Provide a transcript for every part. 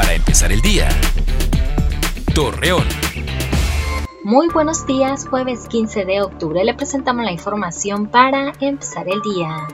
Para empezar el día. Torreón. Muy buenos días, jueves 15 de octubre le presentamos la información para empezar el día.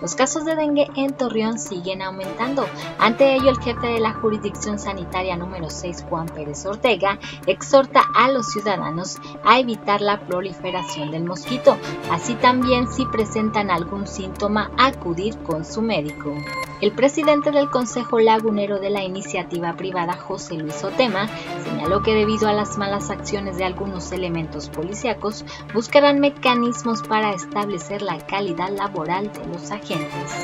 Los casos de dengue en Torreón siguen aumentando. Ante ello, el jefe de la jurisdicción sanitaria número 6, Juan Pérez Ortega, exhorta a los ciudadanos a evitar la proliferación del mosquito. Así también, si presentan algún síntoma, acudir con su médico. El presidente del Consejo Lagunero de la iniciativa privada, José Luis Otema, señaló que debido a las malas acciones de algunos elementos policíacos, buscarán mecanismos para establecer la calidad laboral de los agentes.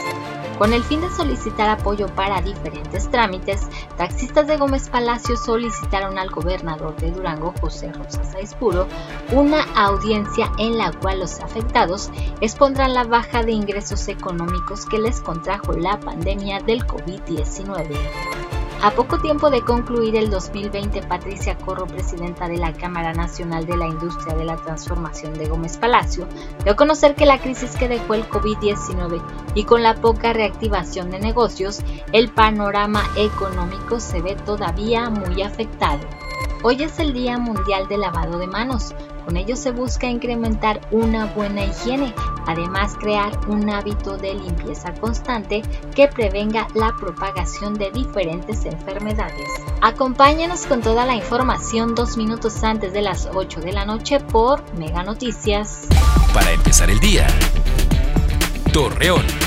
Con el fin de solicitar apoyo para diferentes trámites, taxistas de Gómez Palacio solicitaron al gobernador de Durango, José Rosa Puro, una audiencia en la cual los afectados expondrán la baja de ingresos económicos que les contrajo la pandemia del COVID-19. A poco tiempo de concluir el 2020, Patricia Corro, presidenta de la Cámara Nacional de la Industria de la Transformación de Gómez Palacio, dio a conocer que la crisis que dejó el COVID-19 y con la poca reactivación de negocios, el panorama económico se ve todavía muy afectado. Hoy es el Día Mundial de Lavado de Manos. Con ello se busca incrementar una buena higiene, además crear un hábito de limpieza constante que prevenga la propagación de diferentes enfermedades. Acompáñanos con toda la información dos minutos antes de las 8 de la noche por Mega Noticias. Para empezar el día, Torreón.